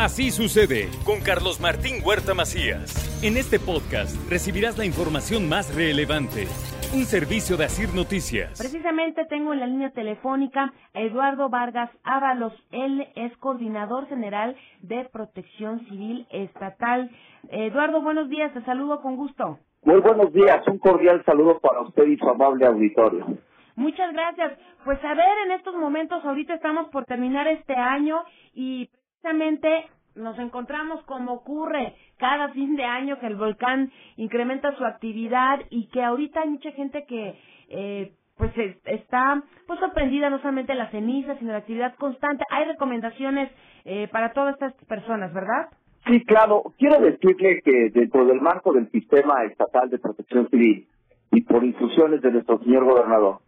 Así sucede con Carlos Martín Huerta Macías. En este podcast recibirás la información más relevante. Un servicio de Asir Noticias. Precisamente tengo en la línea telefónica a Eduardo Vargas Ábalos. Él es coordinador general de Protección Civil Estatal. Eduardo, buenos días. Te saludo con gusto. Muy buenos días. Un cordial saludo para usted y su amable auditorio. Muchas gracias. Pues a ver, en estos momentos, ahorita estamos por terminar este año y precisamente nos encontramos como ocurre cada fin de año que el volcán incrementa su actividad y que ahorita hay mucha gente que eh, pues está pues sorprendida no solamente la ceniza sino la actividad constante. Hay recomendaciones eh, para todas estas personas verdad sí claro. Quiero decirle que dentro del marco del sistema estatal de protección civil y por instrucciones de nuestro señor gobernador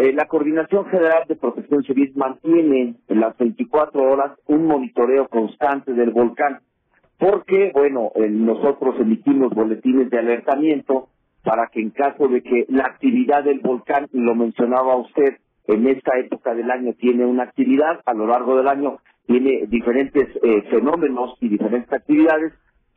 eh, la Coordinación General de Protección Civil mantiene en las 24 horas un monitoreo constante del volcán, porque, bueno, eh, nosotros emitimos boletines de alertamiento para que en caso de que la actividad del volcán, lo mencionaba usted, en esta época del año tiene una actividad, a lo largo del año tiene diferentes eh, fenómenos y diferentes actividades.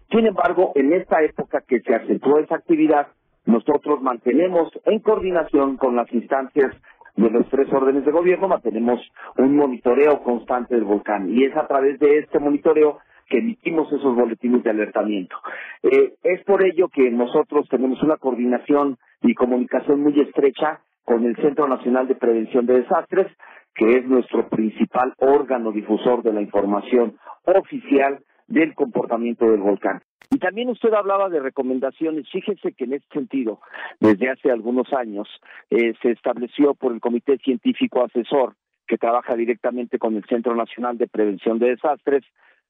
Sin embargo, en esta época que se acentuó esa actividad, nosotros mantenemos en coordinación con las instancias de los tres órdenes de gobierno, mantenemos un monitoreo constante del volcán y es a través de este monitoreo que emitimos esos boletines de alertamiento. Eh, es por ello que nosotros tenemos una coordinación y comunicación muy estrecha con el Centro Nacional de Prevención de Desastres, que es nuestro principal órgano difusor de la información oficial del comportamiento del volcán. Y también usted hablaba de recomendaciones. Fíjese que en este sentido, desde hace algunos años, eh, se estableció por el Comité Científico Asesor, que trabaja directamente con el Centro Nacional de Prevención de Desastres,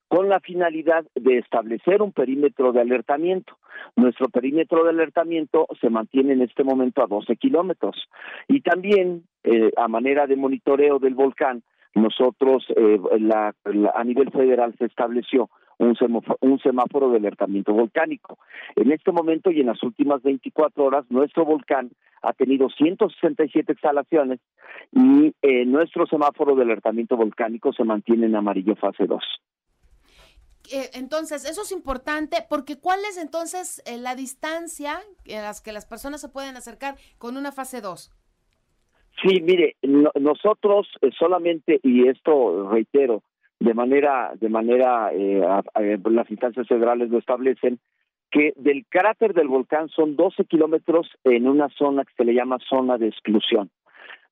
con la finalidad de establecer un perímetro de alertamiento. Nuestro perímetro de alertamiento se mantiene en este momento a 12 kilómetros. Y también, eh, a manera de monitoreo del volcán, nosotros eh, a nivel federal se estableció un semáforo, de alertamiento volcánico. En este momento y en las últimas 24 horas, nuestro volcán ha tenido 167 exhalaciones y eh, nuestro semáforo de alertamiento volcánico se mantiene en amarillo fase 2. Eh, entonces, eso es importante porque ¿cuál es entonces eh, la distancia en las que las personas se pueden acercar con una fase 2? Sí, mire, nosotros solamente, y esto reitero, de manera, de manera, eh, las instancias federales lo establecen, que del cráter del volcán son 12 kilómetros en una zona que se le llama zona de exclusión.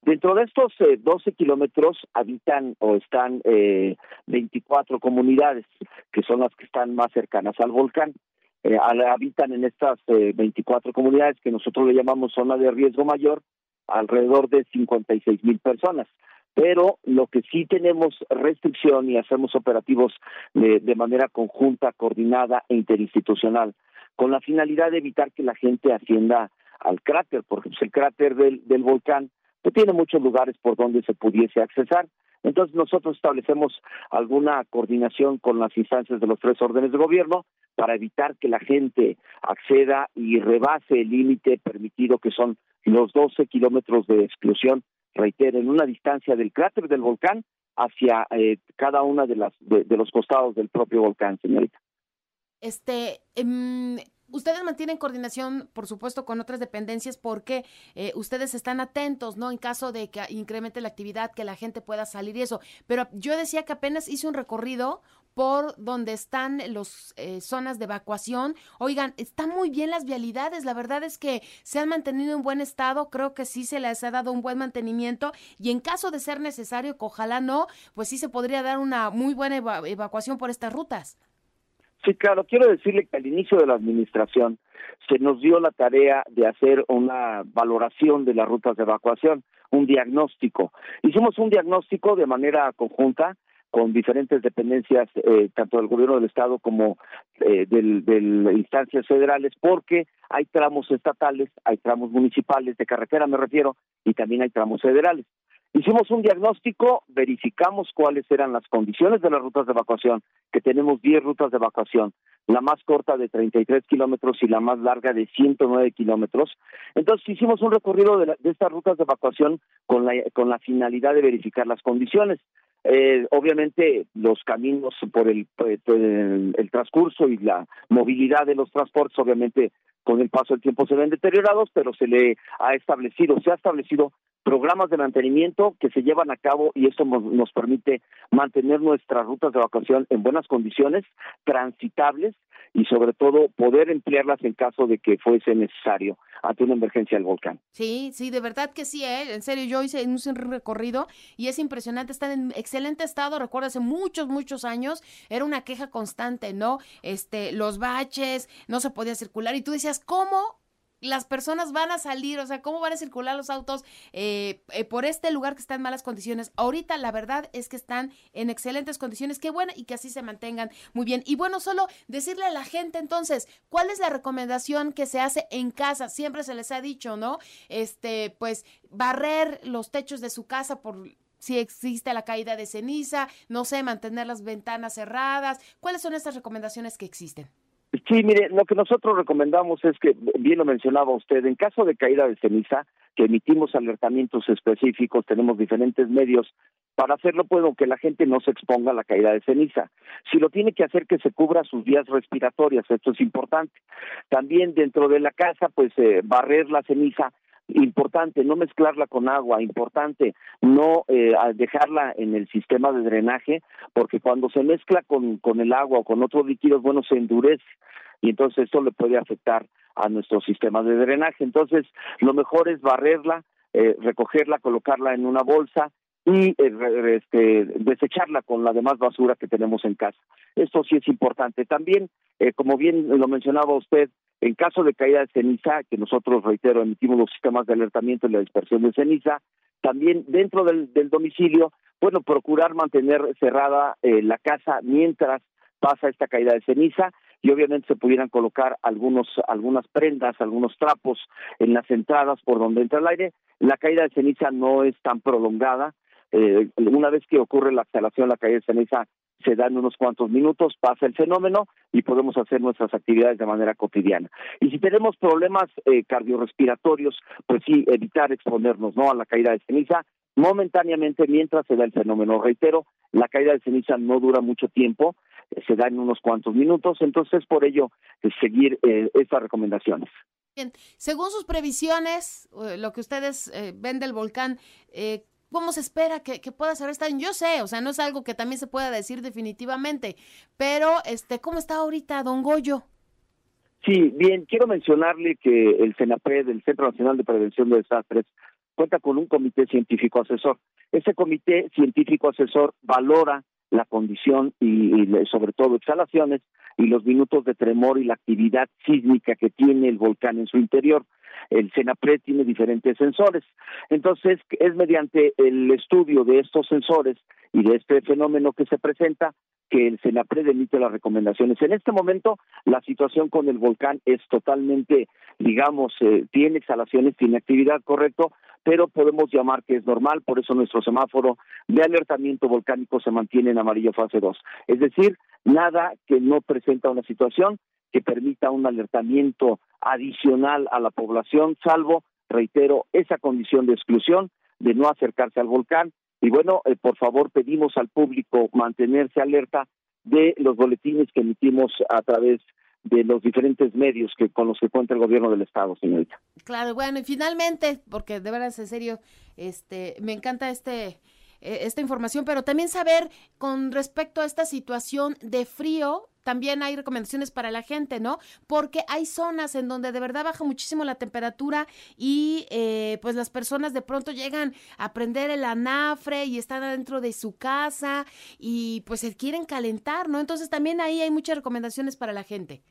Dentro de estos eh, 12 kilómetros habitan o están eh, 24 comunidades, que son las que están más cercanas al volcán. Eh, habitan en estas 24 eh, comunidades que nosotros le llamamos zona de riesgo mayor, alrededor de 56 mil personas pero lo que sí tenemos restricción y hacemos operativos de, manera conjunta, coordinada e interinstitucional, con la finalidad de evitar que la gente ascienda al cráter, porque el cráter del, del volcán pues, tiene muchos lugares por donde se pudiese accesar. Entonces nosotros establecemos alguna coordinación con las instancias de los tres órdenes de gobierno para evitar que la gente acceda y rebase el límite permitido que son los 12 kilómetros de exclusión reitero, en una distancia del cráter del volcán hacia eh, cada una de las de, los costados del propio volcán, señorita. Este, em, ustedes mantienen coordinación, por supuesto, con otras dependencias porque eh, ustedes están atentos, ¿no? En caso de que incremente la actividad, que la gente pueda salir y eso. Pero yo decía que apenas hice un recorrido por donde están las eh, zonas de evacuación. Oigan, están muy bien las vialidades, la verdad es que se han mantenido en buen estado, creo que sí se les ha dado un buen mantenimiento y en caso de ser necesario, que ojalá no, pues sí se podría dar una muy buena evacuación por estas rutas. Sí, claro, quiero decirle que al inicio de la administración se nos dio la tarea de hacer una valoración de las rutas de evacuación, un diagnóstico. Hicimos un diagnóstico de manera conjunta con diferentes dependencias, eh, tanto del gobierno del estado como eh, del, de instancias federales, porque hay tramos estatales, hay tramos municipales, de carretera me refiero, y también hay tramos federales. Hicimos un diagnóstico, verificamos cuáles eran las condiciones de las rutas de evacuación, que tenemos 10 rutas de evacuación, la más corta de 33 kilómetros y la más larga de 109 kilómetros. Entonces hicimos un recorrido de, de, estas rutas de evacuación con la, con la finalidad de verificar las condiciones. Eh, obviamente los caminos por el, el, el, transcurso y la movilidad de los transportes, obviamente con el paso del tiempo se ven deteriorados, pero se le ha establecido, se ha establecido programas de mantenimiento que se llevan a cabo y eso nos permite mantener nuestras rutas de evacuación en buenas condiciones, transitables y sobre todo poder emplearlas en caso de que fuese necesario ante una emergencia del volcán. Sí, sí, de verdad que sí, ¿eh? en serio, yo hice un recorrido y es impresionante, está en excelente estado, recuerdo hace muchos, muchos años, era una queja constante, ¿no? Este, los baches, no se podía circular y tú decías, ¿cómo las personas van a salir, o sea, cómo van a circular los autos eh, eh, por este lugar que está en malas condiciones. Ahorita la verdad es que están en excelentes condiciones, qué bueno y que así se mantengan muy bien. Y bueno, solo decirle a la gente entonces, ¿cuál es la recomendación que se hace en casa? Siempre se les ha dicho, ¿no? Este, pues barrer los techos de su casa por si existe la caída de ceniza, no sé, mantener las ventanas cerradas. ¿Cuáles son estas recomendaciones que existen? Sí, mire, lo que nosotros recomendamos es que, bien lo mencionaba usted, en caso de caída de ceniza, que emitimos alertamientos específicos, tenemos diferentes medios para hacerlo, puedo que la gente no se exponga a la caída de ceniza. Si lo tiene que hacer, que se cubra sus vías respiratorias, esto es importante. También dentro de la casa, pues eh, barrer la ceniza importante no mezclarla con agua, importante no eh, dejarla en el sistema de drenaje, porque cuando se mezcla con, con el agua o con otros líquidos, bueno, se endurece y entonces esto le puede afectar a nuestro sistema de drenaje. Entonces, lo mejor es barrerla, eh, recogerla, colocarla en una bolsa y eh, este, desecharla con la demás basura que tenemos en casa. Esto sí es importante. También, eh, como bien lo mencionaba usted, en caso de caída de ceniza, que nosotros, reitero, emitimos los sistemas de alertamiento y la dispersión de ceniza, también dentro del, del domicilio, bueno, procurar mantener cerrada eh, la casa mientras pasa esta caída de ceniza y obviamente se pudieran colocar algunos algunas prendas, algunos trapos en las entradas por donde entra el aire. La caída de ceniza no es tan prolongada. Eh, una vez que ocurre la exhalación, la caída de ceniza se dan unos cuantos minutos, pasa el fenómeno y podemos hacer nuestras actividades de manera cotidiana. Y si tenemos problemas eh, cardiorrespiratorios, pues sí, evitar exponernos no a la caída de ceniza momentáneamente mientras se da el fenómeno. Reitero, la caída de ceniza no dura mucho tiempo, eh, se da en unos cuantos minutos, entonces por ello eh, seguir eh, estas recomendaciones. Bien, según sus previsiones, eh, lo que ustedes ven del volcán, ¿Cómo se espera que, que pueda ser esta? Yo sé, o sea, no es algo que también se pueda decir definitivamente, pero este, ¿cómo está ahorita Don Goyo? Sí, bien, quiero mencionarle que el CENAPRED, el Centro Nacional de Prevención de Desastres, cuenta con un comité científico asesor. Ese comité científico asesor valora la condición y, y, sobre todo exhalaciones y los minutos de tremor y la actividad sísmica que tiene el volcán en su interior. El CENAPRED tiene diferentes sensores. Entonces, es mediante el estudio de estos sensores y de este fenómeno que se presenta que el CENAPRED emite las recomendaciones. En este momento, la situación con el volcán es totalmente, digamos, eh, tiene exhalaciones, tiene actividad, correcto, pero podemos llamar que es normal, por eso nuestro semáforo de alertamiento volcánico se mantiene en amarillo fase 2. Es decir, nada que no presenta una situación que permita un alertamiento adicional a la población, salvo, reitero, esa condición de exclusión de no acercarse al volcán. Y bueno, eh, por favor pedimos al público mantenerse alerta de los boletines que emitimos a través de los diferentes medios que con los que cuenta el gobierno del estado, señorita. Claro, bueno, y finalmente, porque de verdad en serio, este, me encanta este esta información, pero también saber con respecto a esta situación de frío, también hay recomendaciones para la gente, ¿no? Porque hay zonas en donde de verdad baja muchísimo la temperatura y eh, pues las personas de pronto llegan a prender el anafre y están adentro de su casa y pues se quieren calentar, ¿no? Entonces también ahí hay muchas recomendaciones para la gente.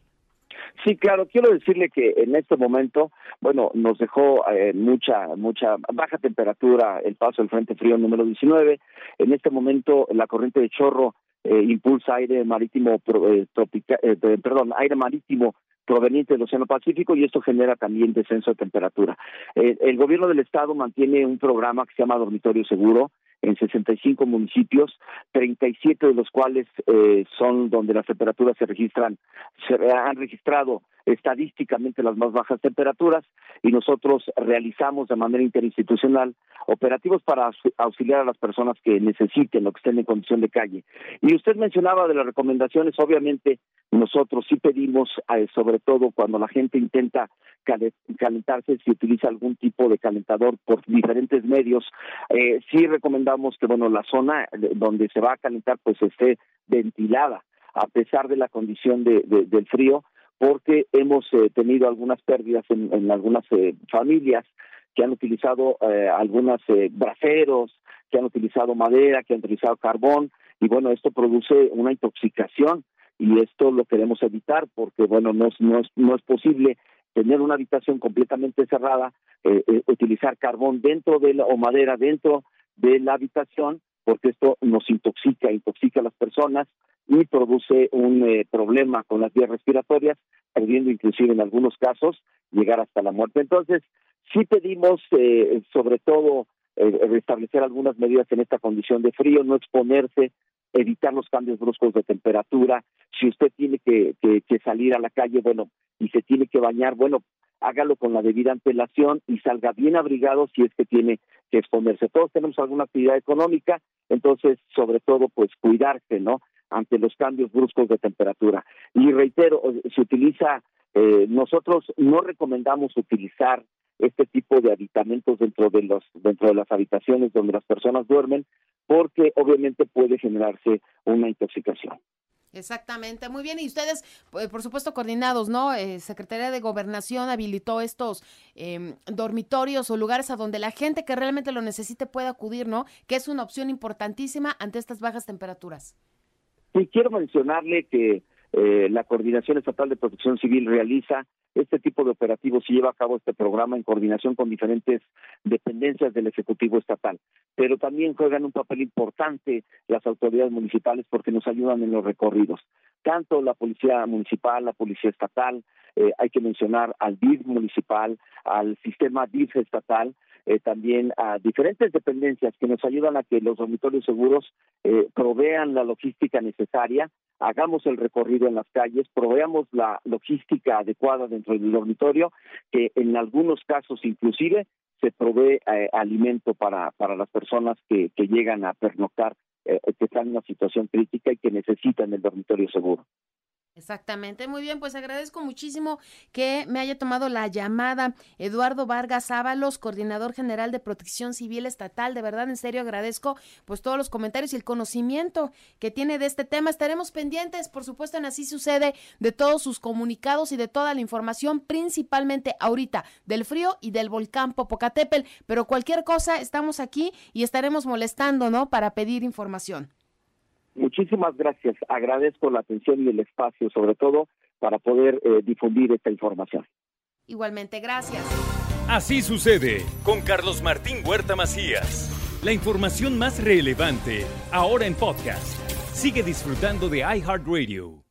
Sí, claro, quiero decirle que en este momento, bueno, nos dejó eh, mucha, mucha baja temperatura el paso del Frente Frío número 19. En este momento la corriente de chorro eh, impulsa aire marítimo eh, tropical, eh, perdón, aire marítimo proveniente del Océano Pacífico y esto genera también descenso de temperatura. Eh, el gobierno del estado mantiene un programa que se llama Dormitorio Seguro en 65 municipios, 37 de los cuales eh, son donde las temperaturas se registran, se han registrado estadísticamente las más bajas temperaturas y nosotros realizamos de manera interinstitucional operativos para auxiliar a las personas que necesiten o que estén en condición de calle. Y usted mencionaba de las recomendaciones, obviamente nosotros sí pedimos, eh, sobre todo cuando la gente intenta calentarse, si utiliza algún tipo de calentador por diferentes medios, eh, sí recomendamos que, bueno, la zona donde se va a calentar pues esté ventilada a pesar de la condición de, del frío, porque hemos eh, tenido algunas pérdidas en, algunas eh, familias que han utilizado eh, algunos eh, braseros, que han utilizado madera, que han utilizado carbón, y bueno, esto produce una intoxicación y esto lo queremos evitar porque bueno, no es, no es, no es posible tener una habitación completamente cerrada, eh, eh, utilizar carbón dentro de la, o madera dentro de la habitación, porque esto nos intoxica, intoxica a las personas y produce un eh, problema con las vías respiratorias, pudiendo inclusive en algunos casos llegar hasta la muerte. Entonces, sí pedimos eh, sobre todo eh, restablecer algunas medidas en esta condición de frío, no exponerse, evitar los cambios bruscos de temperatura. Si usted tiene que, que, que salir a la calle, bueno, y se tiene que bañar, bueno, hágalo con la debida antelación y salga bien abrigado si es que tiene que exponerse. Todos tenemos alguna actividad económica, entonces, sobre todo, pues cuidarse, ¿no? Ante los cambios bruscos de temperatura. Y reitero, se utiliza, eh, nosotros no recomendamos utilizar este tipo de habitamentos dentro de los dentro de las habitaciones donde las personas duermen porque obviamente puede generarse una intoxicación. Exactamente, muy bien. Y ustedes, por supuesto, coordinados, ¿no? Eh, Secretaría de Gobernación habilitó estos eh, dormitorios o lugares a donde la gente que realmente lo necesite pueda acudir, ¿no? Que es una opción importantísima ante estas bajas temperaturas. Y quiero mencionarle que eh, la Coordinación Estatal de Protección Civil realiza este tipo de operativos y lleva a cabo este programa en coordinación con diferentes dependencias del Ejecutivo Estatal. Pero también juegan un papel importante las autoridades municipales porque nos ayudan en los recorridos. Tanto la Policía Municipal, la Policía Estatal, eh, hay que mencionar al DIF municipal, al sistema DIF estatal, eh, también a diferentes dependencias que nos ayudan a que los dormitorios seguros eh, provean la logística necesaria, hagamos el recorrido en las calles, proveamos la logística adecuada dentro del dormitorio, que en algunos casos inclusive se provee eh, alimento para, para las personas que, que llegan a pernoctar, eh, que están en una situación crítica y que necesitan el dormitorio seguro. Exactamente, muy bien, pues agradezco muchísimo que me haya tomado la llamada Eduardo Vargas Ábalos, coordinador general de Protección Civil Estatal. De verdad, en serio agradezco pues todos los comentarios y el conocimiento que tiene de este tema. Estaremos pendientes, por supuesto, en así sucede de todos sus comunicados y de toda la información, principalmente ahorita del frío y del volcán Popocatépetl, pero cualquier cosa estamos aquí y estaremos molestando, ¿no? Para pedir información. Muchísimas gracias. Agradezco la atención y el espacio, sobre todo para poder eh, difundir esta información. Igualmente, gracias. Así sucede con Carlos Martín Huerta Macías. La información más relevante, ahora en podcast. Sigue disfrutando de iHeartRadio.